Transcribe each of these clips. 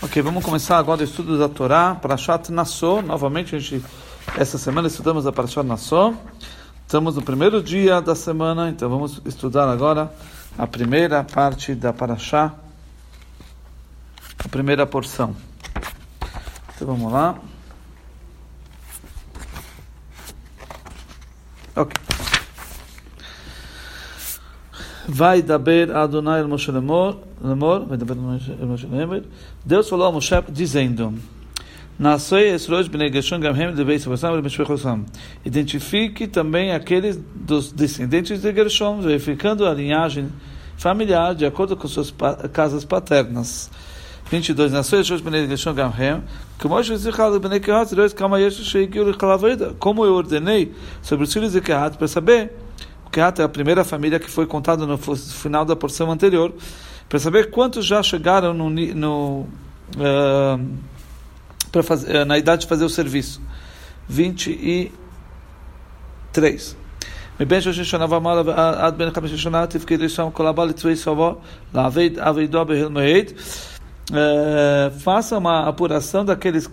Ok, vamos começar agora o estudo da Torá, Parashat Nassau. Novamente, a gente, essa semana estudamos a Parashat Nassau. Estamos no primeiro dia da semana, então vamos estudar agora a primeira parte da Parashat, a primeira porção. Então vamos lá. Ok. Vai daber Adonai Moshe Lemor, vai daber Moshe Lemor. Deus falou a Moshe dizendo: Nascei Bnei Gershon Gamhem de Beis Abraham e Meshvechosam. Identifique também aqueles dos descendentes de Gershon, verificando a linhagem familiar de acordo com suas casas paternas. 22. Nasceu Bnei Gershon Gamhem, como eu ordenei sobre os filhos de Kehat para saber Kehat é a primeira família que foi contada no final da porção anterior, para saber quantos já chegaram no, no uh, fazer, na idade de fazer o serviço. 23. מבין שלושים שנה ומעלה עד בין חמישה שנה תפקיד ראשון כל הבא לצבאי סבו לעבד עבדו בהלמועד. Faça uma apuração daqueles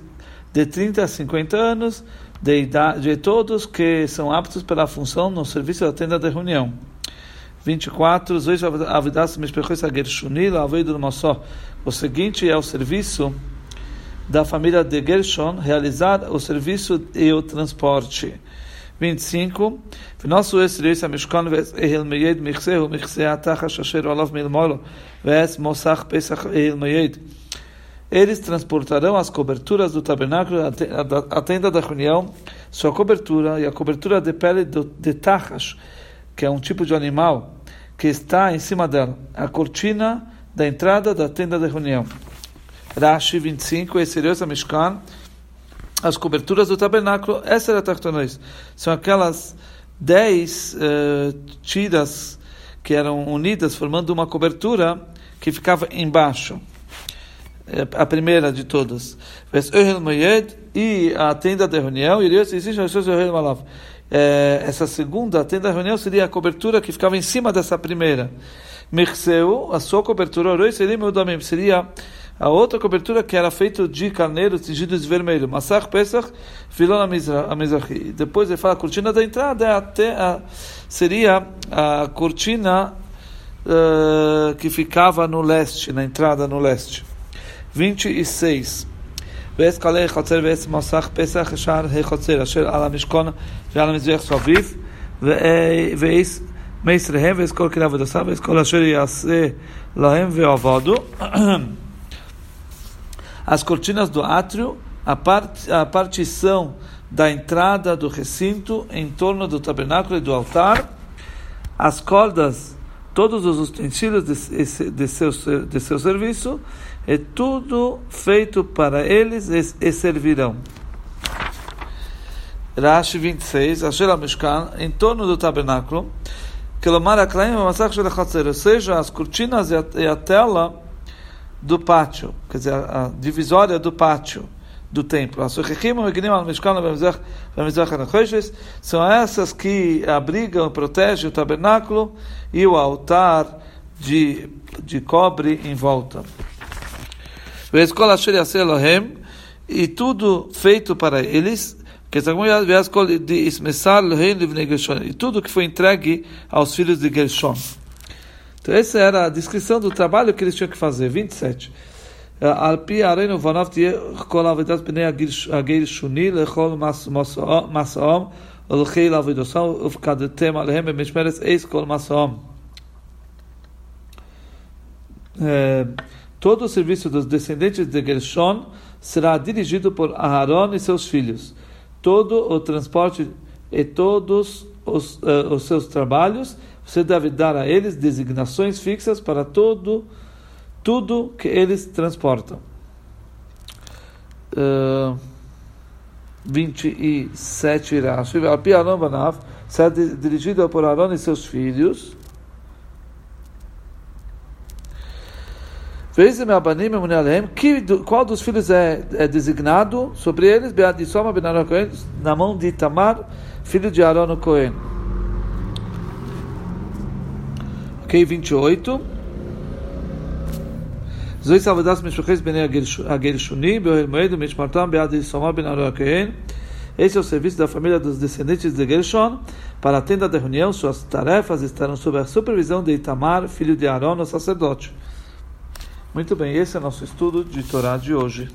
de 30 a 50 anos, de, idade, de todos que são aptos pela função no serviço da tenda de reunião. 24. O seguinte é o serviço da família de Gershon realizar o serviço e o transporte. 25. Nosso pesach eles transportarão as coberturas do tabernáculo, a tenda da reunião, sua cobertura e a cobertura de pele de tachash, que é um tipo de animal que está em cima dela, a cortina da entrada da tenda da reunião. Rashi 25, Eserios Mishkan, as coberturas do tabernáculo, essa era a Tartonais, são aquelas dez uh, tiras que eram unidas formando uma cobertura que ficava embaixo. A primeira de todas. E a tenda da reunião, é, essa segunda a tenda da reunião seria a cobertura que ficava em cima dessa primeira. Mirseu, a sua cobertura, seria a outra cobertura que era feita de carneiro tingido de vermelho. Massach Pesach, Filona Mizrahi. Depois ele fala a cortina da entrada, é até a, seria a cortina uh, que ficava no leste, na entrada no leste. 26. Vez kalei chotzer vez mosach pesach shar hechotzer asher ala mishkon ve'ala mizvech soviv ve'eis meisrehem ve'es kol kila v'dosa ve'es kol asher yaseh lahem ve'avadu As cortinas do átrio, a, part, a partição da entrada do recinto em torno do tabernáculo e do altar, as cordas todos os utensílios de, de, seu, de seu serviço é tudo feito para eles e, e servirão. Rashi 26, Asher Mishkan, em torno do tabernáculo, Kelomar Aklaim Masach Shel ou seja, as cortinas e a, e a tela do pátio, quer dizer, a divisória do pátio do templo. São essas que abrigam, protegem o tabernáculo e o altar de, de cobre em volta e tudo feito para eles, e tudo que foi entregue aos filhos de Gershon. Então essa era a descrição do trabalho que eles tinham que fazer. 27. על פי ערינו ובניו תהיה כל עבודת בני הגרשוני לכל מסעם ולחיל עבודתם ופקדתם עליהם במשמרת עץ כל מסעם todo o serviço dos descendentes de Gershon será dirigido por Aharon e seus filhos. Todo o transporte e todos os, uh, os seus trabalhos, você deve dar a eles designações fixas para todo tudo que eles transportam. Uh, 27 Rashi, Alpi será dirigido por Aaron e seus filhos. Qual dos filhos é, é designado sobre eles? Na mão de Tamar, filho de Aaron Cohen. Ok, 28. זוהי סעבודת משפחת בני הגרשוני, באוהל מועד ומשמרתם ביד יסומה בן ארון הכהן. Esse é o serviço da família dos descendentes de Gershon. Para a tenda da reunião, suas tarefas estarão sob a supervisão de Itamar, filho de Aaron, o sacerdote. Muito bem, esse é o nosso estudo de Torá de hoje.